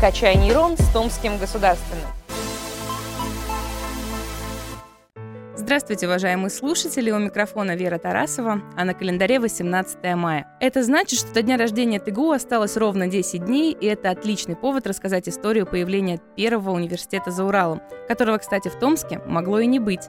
«Качай нейрон» с Томским государственным. Здравствуйте, уважаемые слушатели! У микрофона Вера Тарасова, а на календаре 18 мая. Это значит, что до дня рождения ТГУ осталось ровно 10 дней, и это отличный повод рассказать историю появления первого университета за Уралом, которого, кстати, в Томске могло и не быть.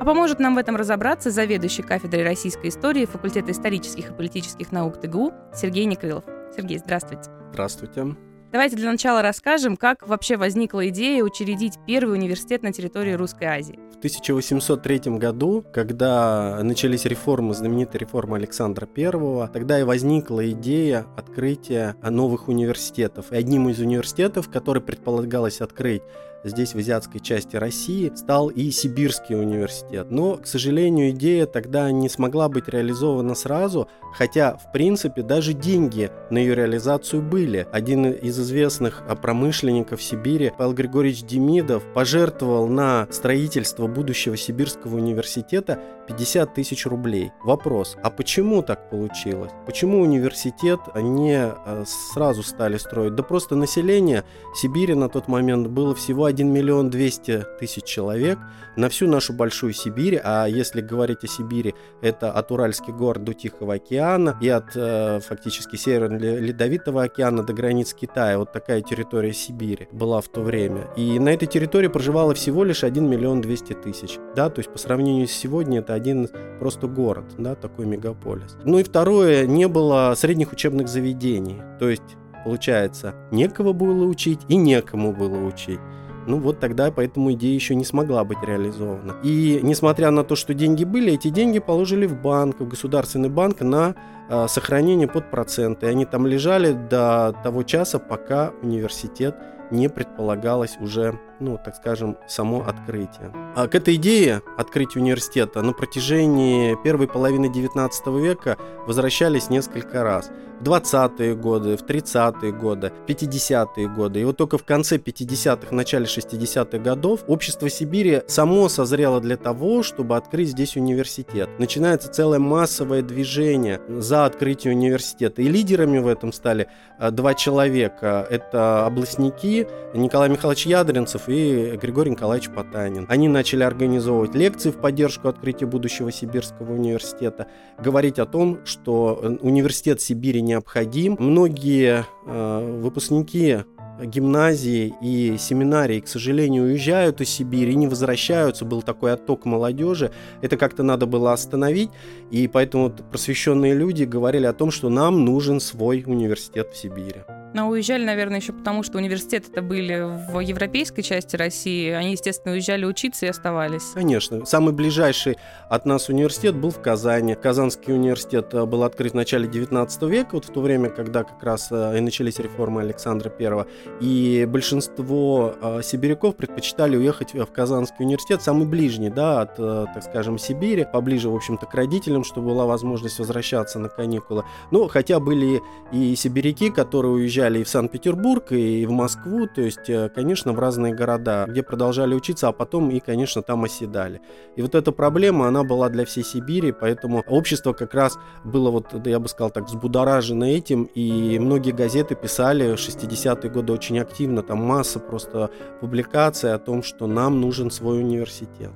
А поможет нам в этом разобраться заведующий кафедрой российской истории факультета исторических и политических наук ТГУ Сергей Никрылов. Сергей, здравствуйте. Здравствуйте. Давайте для начала расскажем, как вообще возникла идея учредить первый университет на территории Русской Азии. В 1803 году, когда начались реформы, знаменитая реформа Александра I, тогда и возникла идея открытия новых университетов. И одним из университетов, который предполагалось открыть здесь, в азиатской части России, стал и Сибирский университет. Но, к сожалению, идея тогда не смогла быть реализована сразу, хотя, в принципе, даже деньги на ее реализацию были. Один из известных промышленников Сибири, Павел Григорьевич Демидов, пожертвовал на строительство будущего Сибирского университета 50 тысяч рублей. Вопрос, а почему так получилось? Почему университет не э, сразу стали строить? Да просто население Сибири на тот момент было всего 1 миллион 200 тысяч человек на всю нашу большую Сибирь, а если говорить о Сибири, это от Уральских гор до Тихого океана и от э, фактически Северного Ледовитого океана до границ Китая. Вот такая территория Сибири была в то время. И на этой территории проживало всего лишь 1 миллион 200 тысяч. Да, то есть по сравнению с сегодня это один просто город, да, такой мегаполис. Ну и второе, не было средних учебных заведений. То есть получается, некого было учить и некому было учить. Ну вот тогда поэтому идея еще не смогла быть реализована. И несмотря на то, что деньги были, эти деньги положили в банк, в государственный банк на э, сохранение под проценты. Они там лежали до того часа, пока университет не предполагалось уже, ну, так скажем, само открытие. А к этой идее открытия университета на протяжении первой половины XIX века возвращались несколько раз в 20-е годы, в 30-е годы, в 50-е годы. И вот только в конце 50-х, начале 60-х годов общество Сибири само созрело для того, чтобы открыть здесь университет. Начинается целое массовое движение за открытие университета. И лидерами в этом стали а, два человека. Это областники Николай Михайлович Ядринцев и Григорий Николаевич Потанин. Они начали организовывать лекции в поддержку открытия будущего Сибирского университета, говорить о том, что э, университет Сибири необходим. Многие э, выпускники гимназии и семинарии, к сожалению, уезжают из Сибири не возвращаются. Был такой отток молодежи. Это как-то надо было остановить. И поэтому просвещенные люди говорили о том, что нам нужен свой университет в Сибири. Но уезжали, наверное, еще потому, что университеты это были в европейской части России. Они, естественно, уезжали учиться и оставались. Конечно. Самый ближайший от нас университет был в Казани. Казанский университет э, был открыт в начале 19 века, вот в то время, когда как раз э, и начались реформы Александра I. И большинство э, сибиряков предпочитали уехать в Казанский университет, самый ближний, да, от, так скажем, Сибири, поближе, в общем-то, к родителям, чтобы была возможность возвращаться на каникулы. Но хотя были и сибиряки, которые уезжали приезжали и в Санкт-Петербург, и в Москву, то есть, э, конечно, в разные города, где продолжали учиться, а потом и, конечно, там оседали. И вот эта проблема, она была для всей Сибири, поэтому общество как раз было, вот, я бы сказал так, взбудоражено этим, и многие газеты писали в 60-е годы очень активно, там масса просто публикаций о том, что нам нужен свой университет.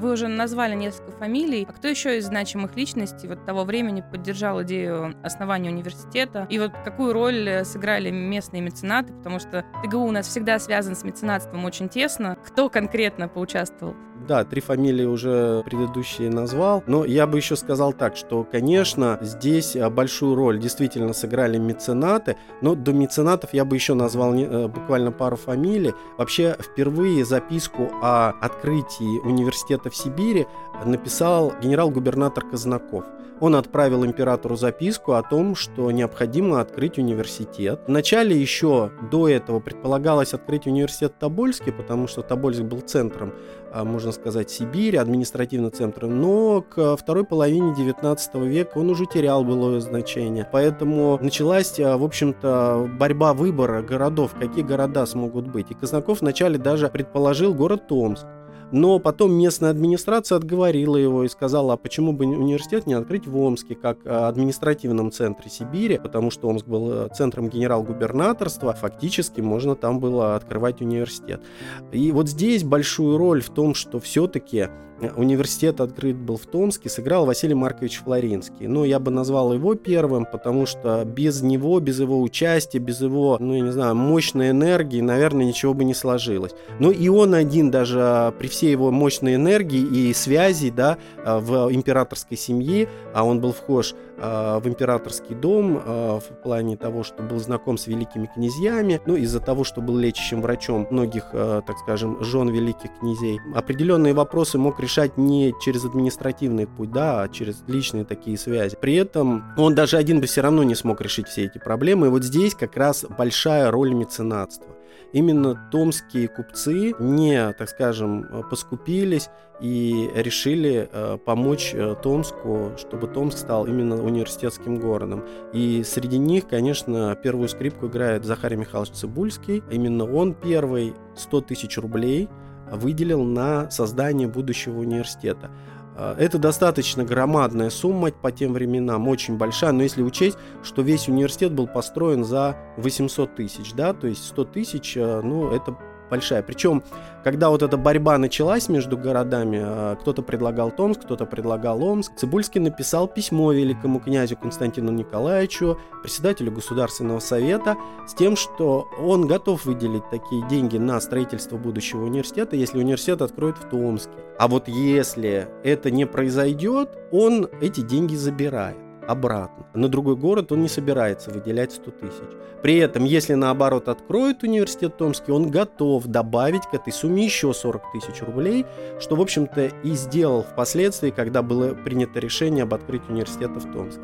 Вы уже назвали несколько фамилий. А кто еще из значимых личностей вот того времени поддержал идею основания университета? И вот какую роль э, сыграли местные меценаты? Потому что ТГУ у нас всегда связан с меценатством очень тесно. Кто конкретно поучаствовал? Да, три фамилии уже предыдущие назвал, но я бы еще сказал так, что, конечно, здесь э, большую роль действительно сыграли меценаты, но до меценатов я бы еще назвал э, буквально пару фамилий. Вообще, впервые записку о открытии университета в Сибири написал генерал-губернатор Казнаков. Он отправил императору записку о том, что необходимо открыть университет. Вначале еще до этого предполагалось открыть университет Тобольский, потому что Тобольск был центром, а, можно сказать, Сибири, административным центром, но к второй половине 19 века он уже терял былое значение. Поэтому началась, а, в общем-то, борьба выбора городов, какие города смогут быть. И Казнаков вначале даже предположил город Томск. Но потом местная администрация отговорила его и сказала, а почему бы университет не открыть в Омске, как а, административном центре Сибири, потому что Омск был э, центром генерал-губернаторства, фактически можно там было открывать университет. И вот здесь большую роль в том, что все-таки университет открыт был в Томске, сыграл Василий Маркович Флоринский. Ну, я бы назвал его первым, потому что без него, без его участия, без его, ну, я не знаю, мощной энергии, наверное, ничего бы не сложилось. Ну, и он один даже при всей его мощной энергии и связи, да, в императорской семье, а он был вхож а, в императорский дом а, в плане того, что был знаком с великими князьями, ну, из-за того, что был лечащим врачом многих, а, так скажем, жен великих князей. Определенные вопросы мог решать не через административный путь, да, а через личные такие связи. При этом он даже один бы все равно не смог решить все эти проблемы. И вот здесь как раз большая роль меценатства именно томские купцы не, так скажем, поскупились и решили э, помочь э, Томску, чтобы Томск стал именно университетским городом. И среди них, конечно, первую скрипку играет Захарий Михайлович Цибульский. Именно он первый 100 тысяч рублей выделил на создание будущего университета. Э, это достаточно громадная сумма по тем временам, очень большая, но если учесть, что весь университет был построен за 800 тысяч, да, то есть 100 тысяч, э, ну, это большая. Причем, когда вот эта борьба началась между городами, а, кто-то предлагал Томск, кто-то предлагал Омск, Цибульский написал письмо великому князю Константину Николаевичу, председателю Государственного совета, с тем, что он готов выделить такие деньги на строительство будущего университета, если университет откроет в Томске. А вот если это не произойдет, он эти деньги забирает обратно. На другой город он не собирается выделять 100 тысяч. При этом, если наоборот откроет университет Томский, он готов добавить к этой сумме еще 40 тысяч рублей, что, в общем-то, и сделал впоследствии, когда было принято решение об открытии университета в Томске.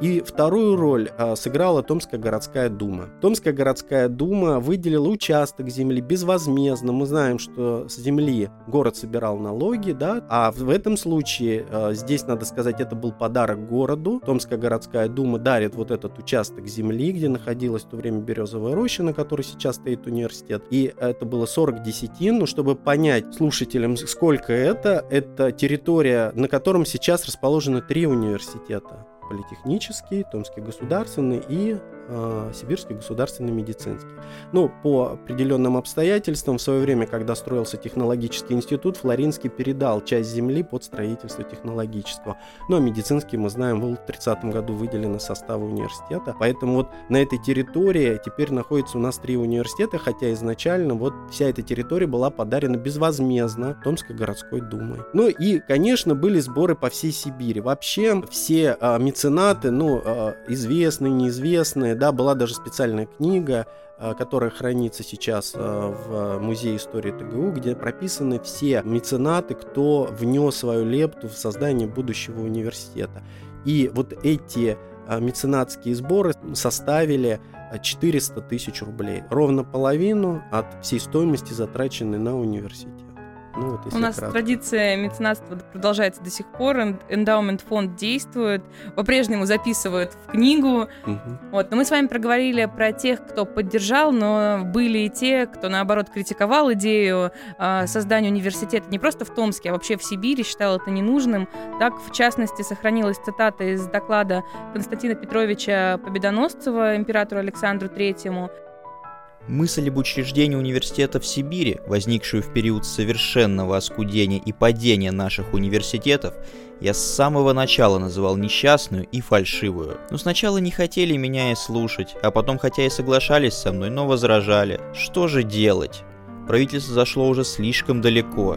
И вторую роль а, сыграла Томская городская дума. Томская городская дума выделила участок земли безвозмездно. Мы знаем, что с земли город собирал налоги, да, а в этом случае а, здесь, надо сказать, это был подарок городу. Томская городская дума дарит вот этот участок земли, где находилась в то время березовая роща, на которой сейчас стоит университет. И это было 40 десятин, ну, чтобы понять слушателям, сколько это, это территория, на котором сейчас расположены три университета политехнический, Томский государственный и э, Сибирский государственный медицинский. Но по определенным обстоятельствам в свое время, когда строился технологический институт, Флоринский передал часть земли под строительство технологического. Но медицинский, мы знаем, был в 30 году выделен из состава университета. Поэтому вот на этой территории теперь находится у нас три университета, хотя изначально вот вся эта территория была подарена безвозмездно Томской городской думой. Ну и, конечно, были сборы по всей Сибири. Вообще все э, меценаты, ну, э, известные, неизвестные, да, была даже специальная книга, э, которая хранится сейчас э, в Музее истории ТГУ, где прописаны все меценаты, кто внес свою лепту в создание будущего университета. И вот эти меценатские сборы составили 400 тысяч рублей. Ровно половину от всей стоимости, затраченной на университет. Ну, вот, У нас кратко. традиция меценатства продолжается до сих пор. Эндаумент фонд действует, по-прежнему записывают в книгу. Угу. Вот. Но мы с вами проговорили про тех, кто поддержал, но были и те, кто, наоборот, критиковал идею э, создания университета не просто в Томске, а вообще в Сибири, считал это ненужным. Так, в частности, сохранилась цитата из доклада Константина Петровича Победоносцева императору Александру Третьему. Мысль об учреждении университета в Сибири, возникшую в период совершенного оскудения и падения наших университетов, я с самого начала называл несчастную и фальшивую. Но сначала не хотели меня и слушать, а потом хотя и соглашались со мной, но возражали. Что же делать? Правительство зашло уже слишком далеко.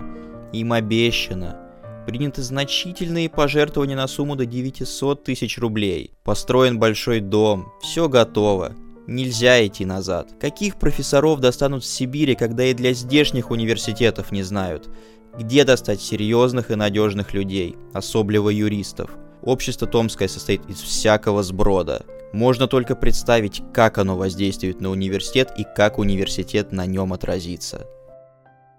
Им обещано. Приняты значительные пожертвования на сумму до 900 тысяч рублей. Построен большой дом. Все готово. Нельзя идти назад. Каких профессоров достанут в Сибири, когда и для здешних университетов не знают? Где достать серьезных и надежных людей, особливо юристов? Общество Томское состоит из всякого сброда. Можно только представить, как оно воздействует на университет и как университет на нем отразится.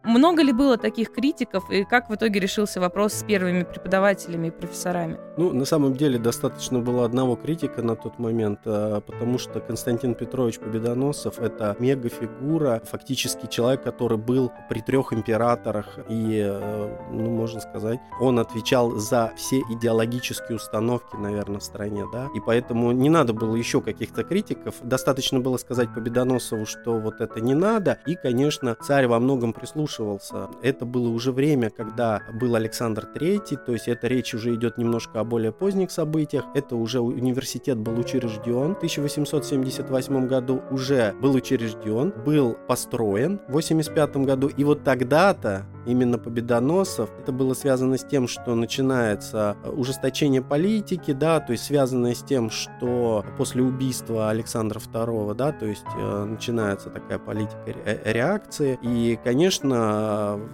Много ли было таких критиков, и как в итоге решился вопрос с первыми преподавателями и профессорами? Ну, на самом деле, достаточно было одного критика на тот момент, а, потому что Константин Петрович Победоносов — это мегафигура, фактически человек, который был при трех императорах, и, э, ну, можно сказать, он отвечал за все идеологические установки, наверное, в стране, да, и поэтому не надо было еще каких-то критиков, достаточно было сказать Победоносову, что вот это не надо, и, конечно, царь во многом прислушивался. Это было уже время, когда был Александр III, то есть эта речь уже идет немножко о более поздних событиях, это уже университет был учрежден в 1878 году, уже был учрежден, был построен в 85 году, и вот тогда-то именно победоносов. Это было связано с тем, что начинается э, ужесточение политики, да, то есть связанное с тем, что после убийства Александра II, да, то есть э, начинается такая политика ре- реакции. И, конечно,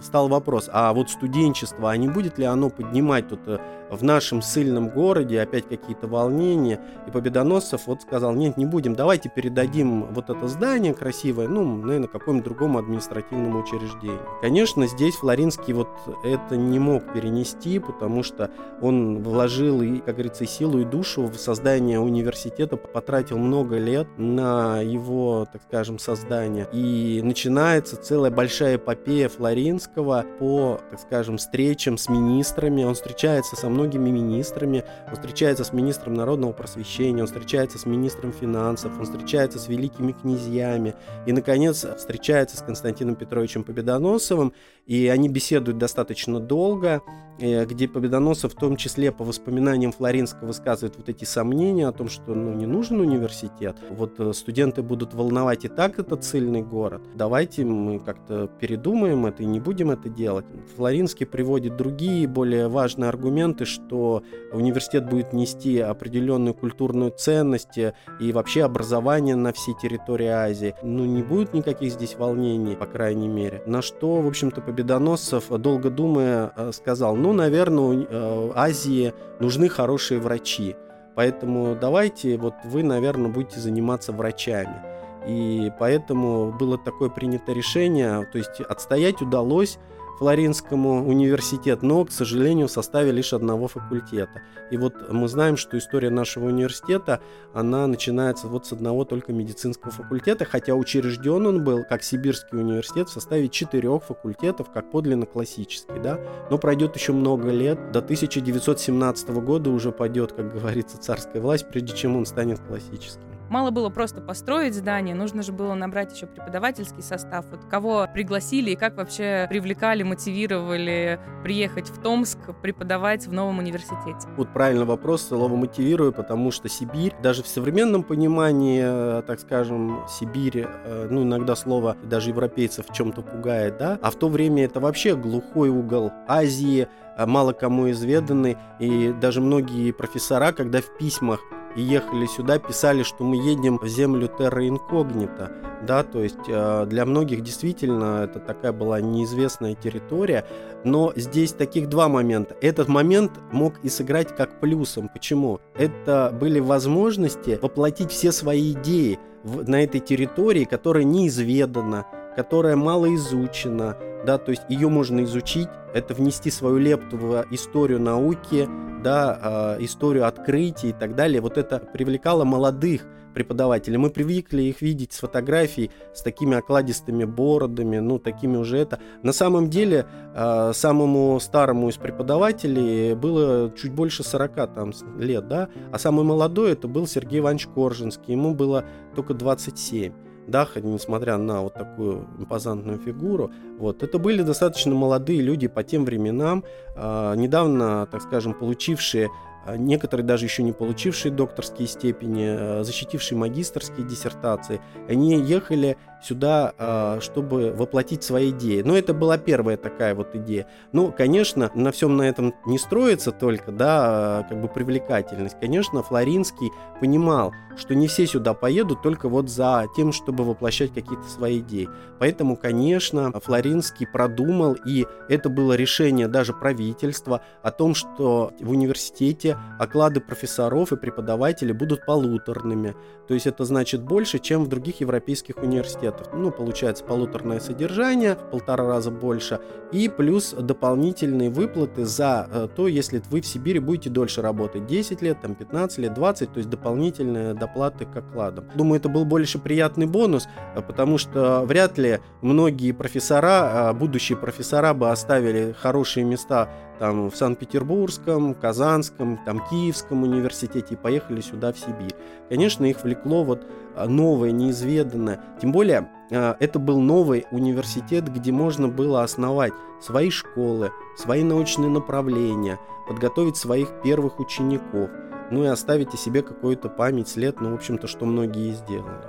стал вопрос, а вот студенчество, а не будет ли оно поднимать тут э, в нашем сильном городе опять какие-то волнения. И Победоносцев вот сказал, нет, не будем, давайте передадим вот это здание красивое, ну, наверное, какому-нибудь другому административному учреждению. Конечно, здесь Флоринский вот это не мог перенести, потому что он вложил, и, как говорится, и силу, и душу в создание университета, потратил много лет на его, так скажем, создание. И начинается целая большая эпопея Флоринского по, так скажем, встречам с министрами. Он встречается со многими министрами, он встречается с министром народного просвещения, он встречается с министром финансов, он встречается с великими князьями. И, наконец, встречается с Константином Петровичем Победоносовым, и они беседуют достаточно долго, где Победоносов в том числе по воспоминаниям Флоринского высказывает вот эти сомнения о том, что ну, не нужен университет, вот э, студенты будут волновать и так этот сильный город, давайте мы как-то передумаем это и не будем это делать. Флоринский приводит другие более важные аргументы, что университет будет нести определенную культурную ценность и вообще образование на всей территории Азии. Ну, не будет никаких здесь волнений, по крайней мере. На что, в общем-то, Победоносцев, долго думая, э, сказал, ну, наверное, э, Азии нужны хорошие врачи. Поэтому давайте, вот вы, наверное, будете заниматься врачами. И поэтому было такое принято решение, то есть отстоять удалось Флоренскому университет, но, к сожалению, в составе лишь одного факультета. И вот мы знаем, что история нашего университета, она начинается вот с одного только медицинского факультета, хотя учрежден он был как Сибирский университет в составе четырех факультетов, как подлинно классический, да, но пройдет еще много лет, до 1917 года уже пойдет, как говорится, царская власть, прежде чем он станет классическим. Мало было просто построить здание, нужно же было набрать еще преподавательский состав. Вот кого пригласили и как вообще привлекали, мотивировали приехать в Томск преподавать в новом университете? Вот правильный вопрос, слово мотивирую, потому что Сибирь, даже в современном понимании, э, так скажем, Сибирь, э, ну иногда слово даже европейцев в чем-то пугает, да, а в то время это вообще глухой угол Азии, мало кому изведанный, и даже многие профессора, когда в письмах и ехали сюда, писали, что мы едем в землю терра инкогнита, да, то есть э, для многих действительно это такая была неизвестная территория, но здесь таких два момента. Этот момент мог и сыграть как плюсом. Почему? Это были возможности воплотить все свои идеи в, на этой территории, которая неизведана, которая мало изучена, да, то есть ее можно изучить, это внести свою лепту в историю науки, да, э, историю открытий и так далее. Вот это привлекало молодых преподавателей. Мы привыкли их видеть с фотографий с такими окладистыми бородами, ну, такими уже это. На самом деле, э, самому старому из преподавателей было чуть больше 40 там, лет, да, а самый молодой это был Сергей Иванович Коржинский, ему было только 27. Даха, несмотря на вот такую импозантную фигуру, вот, это были достаточно молодые люди по тем временам, э, недавно, так скажем, получившие а некоторые даже еще не получившие докторские степени, а, защитившие магистрские диссертации, они ехали сюда, а, чтобы воплотить свои идеи. Но это была первая такая вот идея. Ну, конечно, на всем на этом не строится только, да, как бы привлекательность. Конечно, Флоринский понимал, что не все сюда поедут только вот за тем, чтобы воплощать какие-то свои идеи. Поэтому, конечно, Флоринский продумал, и это было решение даже правительства о том, что в университете оклады профессоров и преподавателей будут полуторными. То есть это значит больше, чем в других европейских университетах университетов. Ну, получается полуторное содержание, в полтора раза больше, и плюс дополнительные выплаты за э, то, если вы в Сибири будете дольше работать, 10 лет, там 15 лет, 20, то есть дополнительные доплаты к окладам. Думаю, это был больше приятный бонус, э, потому что вряд ли многие профессора, будущие профессора бы оставили хорошие места там в Санкт-Петербургском, Казанском, там Киевском университете и поехали сюда в Сибирь. Конечно, их влекло вот а, новое, неизведанное. Тем более, а, это был новый университет, где можно было основать свои школы, свои научные направления, подготовить своих первых учеников, ну и оставить о себе какую-то память, след, ну, в общем-то, что многие и сделали.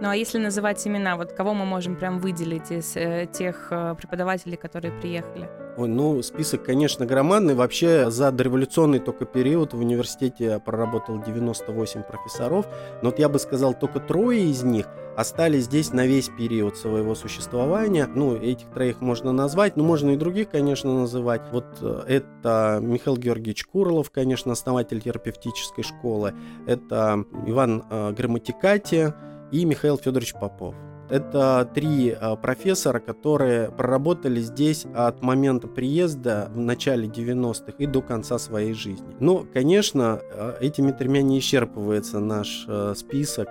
Ну а если называть имена, вот кого мы можем прям выделить из э, тех э, преподавателей, которые приехали? Ой, ну, список, конечно, громадный. Вообще, за дореволюционный только период в университете проработал 98 профессоров. Но вот я бы сказал, только трое из них остались здесь на весь период своего существования. Ну, этих троих можно назвать, но можно и других, конечно, называть. Вот э, это Михаил Георгиевич Курлов, конечно, основатель терапевтической школы. Это Иван э, Грамматикати, и Михаил Федорович Попов. Это три а, профессора, которые проработали здесь от момента приезда в начале 90-х и до конца своей жизни. Но, конечно, а, этими тремя не исчерпывается наш а, список.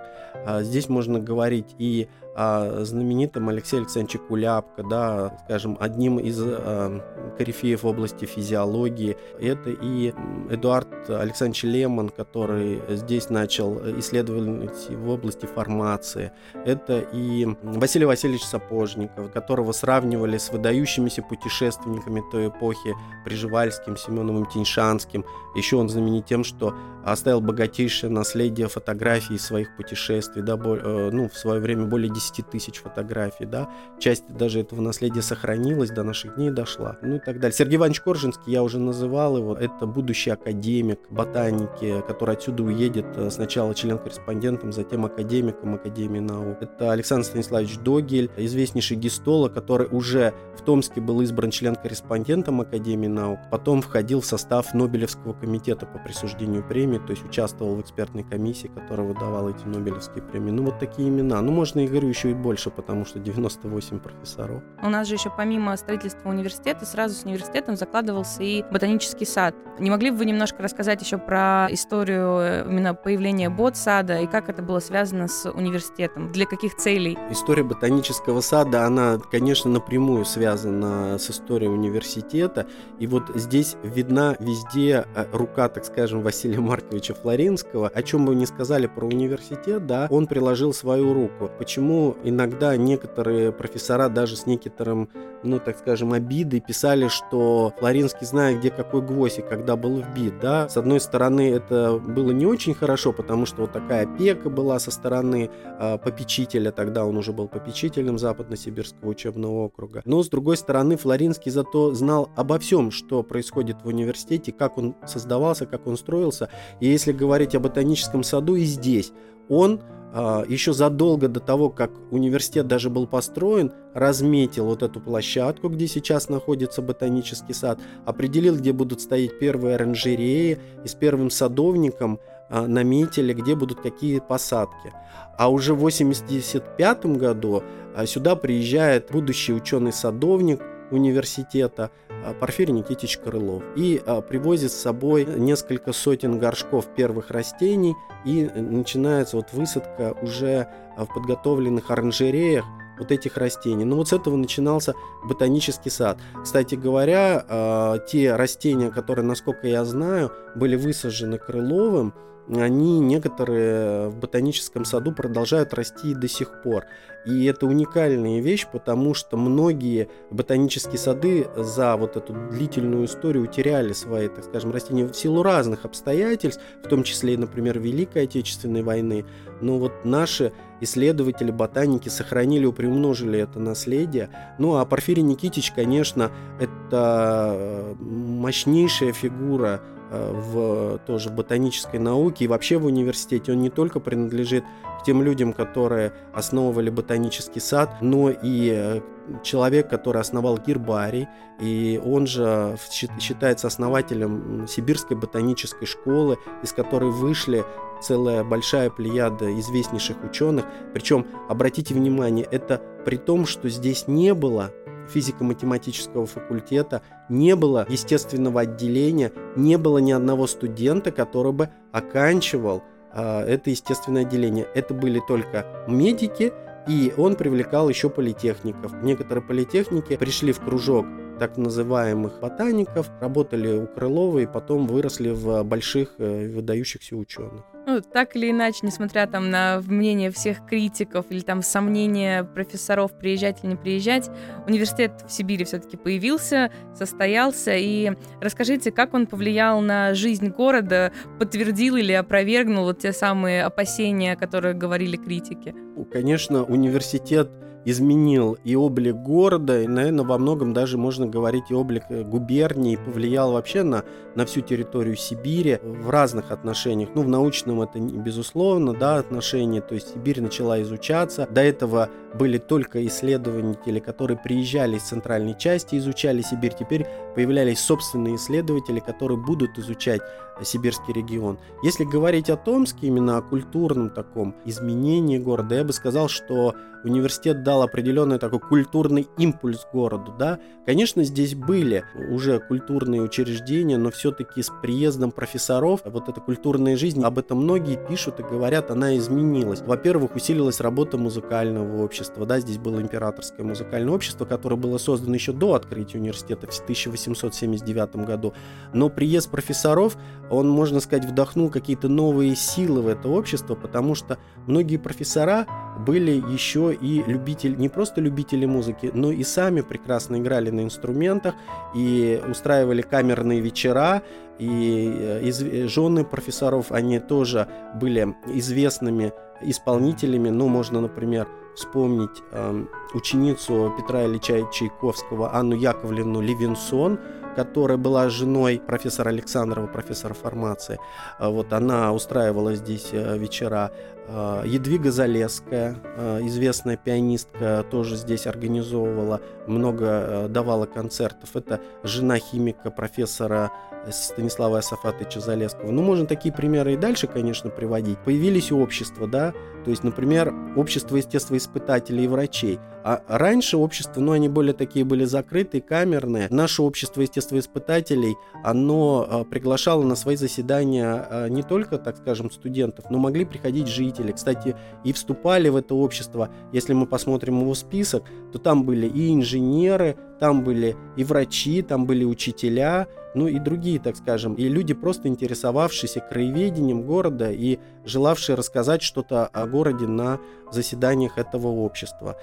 Здесь можно говорить и а, знаменитым Алексей Александрович Куляпко, да, скажем, одним из а, корифеев в области физиологии. Это и Эдуард Александрович Лемон, который здесь начал исследовать в области формации. Это и Василий Васильевич Сапожников, которого сравнивали с выдающимися путешественниками той эпохи Приживальским, Семеновым Тиньшанским. Еще он знаменит тем, что оставил богатейшее наследие фотографий своих путешествий, да, э, ну, в свое время более 10 10 тысяч фотографий, да, часть даже этого наследия сохранилась, до наших дней дошла, ну и так далее. Сергей Иванович Коржинский, я уже называл его, это будущий академик ботаники, который отсюда уедет э, сначала член-корреспондентом, затем академиком Академии наук. Это Александр Станиславович Догель, известнейший гистолог, который уже в Томске был избран член-корреспондентом Академии наук, потом входил в состав Нобелевского комитета по присуждению премии, то есть участвовал в экспертной комиссии, которая выдавала эти Нобелевские премии. Ну вот такие имена. Ну можно, я говорю, еще и больше, потому что 98 профессоров. У нас же еще помимо строительства университета, сразу с университетом закладывался и ботанический сад. Не могли бы вы немножко рассказать еще про историю э, именно появления бот-сада и как это было связано с университетом? Для каких целей? История ботанического сада, она, конечно, напрямую связана с историей университета. И вот здесь видна везде э, рука, так скажем, Василия Марковича Флоринского. О чем бы вы ни сказали про университет, да, он приложил свою руку. Почему иногда некоторые профессора даже с некоторым, ну, так скажем, обидой писали, что Флоринский знает, где какой гвоздь и когда был вбит, да. С одной стороны, это было не очень хорошо, потому что вот такая опека была со стороны э, попечителя, тогда он уже был попечителем Западно-Сибирского учебного округа. Но, с другой стороны, Флоринский зато знал обо всем, что происходит в университете, как он создавался, как он строился. И если говорить о ботаническом саду и здесь, он а, еще задолго до того, как университет даже был построен, разметил вот эту площадку, где сейчас находится ботанический сад, определил, где будут стоять первые оранжереи, и с первым садовником а, наметили, где будут какие посадки. А уже в 1985 году а, сюда приезжает будущий ученый-садовник университета а, Порфирий Никитич Крылов и а, привозит с собой несколько сотен горшков первых растений и начинается вот высадка уже а, в подготовленных оранжереях вот этих растений. Ну вот с этого начинался ботанический сад. Кстати говоря, те растения, которые, насколько я знаю, были высажены Крыловым, они некоторые в ботаническом саду продолжают расти до сих пор. И это уникальная вещь, потому что многие ботанические сады за вот эту длительную историю утеряли свои, так скажем, растения в силу разных обстоятельств, в том числе, например, Великой Отечественной войны. Но вот наши исследователи, ботаники сохранили, приумножили это наследие. Ну а Порфирий Никитич, конечно, это мощнейшая фигура э, в тоже ботанической науке и вообще в университете. Он не только принадлежит к тем людям, которые основывали ботанический сад, но и э, человек, который основал гербарий, и он же считается основателем Сибирской ботанической школы, из которой вышли целая большая плеяда известнейших ученых. Причем, обратите внимание, это при том, что здесь не было физико-математического факультета, не было естественного отделения, не было ни одного студента, который бы оканчивал э, это естественное отделение. Это были только медики, и он привлекал еще политехников. Некоторые политехники пришли в кружок так называемых ботаников, работали у Крылова и потом выросли в больших э, выдающихся ученых. Ну, так или иначе, несмотря там на мнение всех критиков или там сомнения профессоров, приезжать или не приезжать, университет в Сибири все-таки появился, состоялся. И расскажите, как он повлиял на жизнь города, подтвердил или опровергнул вот те самые опасения, о которых говорили критики? Конечно, университет изменил и облик города, и, наверное, во многом даже можно говорить и облик э, губернии, повлиял вообще на, на всю территорию Сибири в разных отношениях. Ну, в научном это, безусловно, да, отношения, то есть Сибирь начала изучаться. До этого были только исследователи, которые приезжали из центральной части, изучали Сибирь. Теперь появлялись собственные исследователи, которые будут изучать сибирский регион. Если говорить о Томске, именно о культурном таком изменении города, я бы сказал, что университет дал определенный такой культурный импульс городу. Да? Конечно, здесь были уже культурные учреждения, но все-таки с приездом профессоров вот эта культурная жизнь, об этом многие пишут и говорят, она изменилась. Во-первых, усилилась работа музыкального общества. Да? Здесь было императорское музыкальное общество, которое было создано еще до открытия университета в 1879 году. Но приезд профессоров он, можно сказать, вдохнул какие-то новые силы в это общество, потому что многие профессора были еще и любители, не просто любители музыки, но и сами прекрасно играли на инструментах и устраивали камерные вечера, и э, из, э, жены профессоров, они тоже были известными исполнителями, ну, можно, например, вспомнить э, ученицу Петра Ильича Чайковского Анну Яковлевну Левинсон, которая была женой профессора Александрова, профессора фармации. А вот она устраивала здесь э, вечера. А, Едвига Залесская, э, известная пианистка, тоже здесь организовывала, много э, давала концертов. Это жена химика, профессора Станислава Асафатовича Залесского. Ну, можно такие примеры и дальше, конечно, приводить. Появились общества, да, то есть, например, общество естествоиспытателей и врачей. А раньше общества, ну, они более такие были закрытые, камерные. Наше общество естествоиспытателей, оно а, приглашало на свои заседания а, не только, так скажем, студентов, но могли приходить жители. Кстати, и вступали в это общество, если мы посмотрим его список, то там были и инженеры, там были и врачи, там были учителя, ну и другие, так скажем, и люди, просто интересовавшиеся краеведением города и желавшие рассказать что-то о городе на заседаниях этого общества.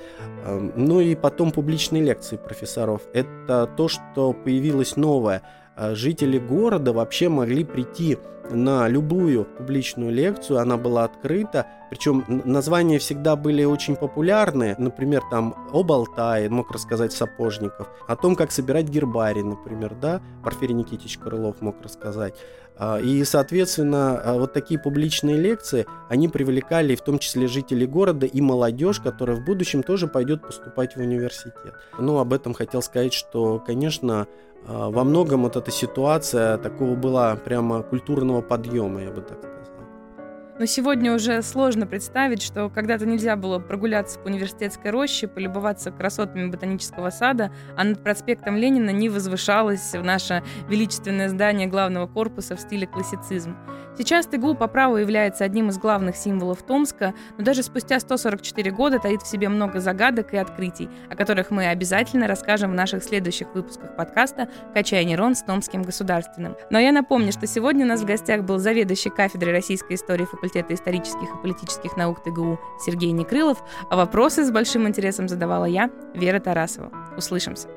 Эм, ну и потом публичные лекции профессоров. Это то, что появилось новое. Э, жители города вообще могли прийти на любую публичную лекцию, она была открыта, причем названия всегда были очень популярны, например, там о Болтае, мог рассказать Сапожников, о том, как собирать гербарий, например, да, Порфирий Никитич Крылов мог рассказать. А, и, соответственно, а, вот такие публичные лекции, они привлекали в том числе жителей города и молодежь, которая в будущем тоже пойдет поступать в университет. Ну, об этом хотел сказать, что, конечно, во многом вот эта ситуация такого была прямо культурного подъема, я бы так сказал. Но сегодня уже сложно представить, что когда-то нельзя было прогуляться по университетской роще, полюбоваться красотами ботанического сада, а над проспектом Ленина не возвышалось наше величественное здание главного корпуса в стиле классицизм. Сейчас ТГУ по праву является одним из главных символов Томска, но даже спустя 144 года таит в себе много загадок и открытий, о которых мы обязательно расскажем в наших следующих выпусках подкаста «Качай нейрон с Томским государственным». Но я напомню, что сегодня у нас в гостях был заведующий кафедрой российской истории факультета исторических и политических наук ТГУ Сергей Некрылов, а вопросы с большим интересом задавала я, Вера Тарасова. Услышимся!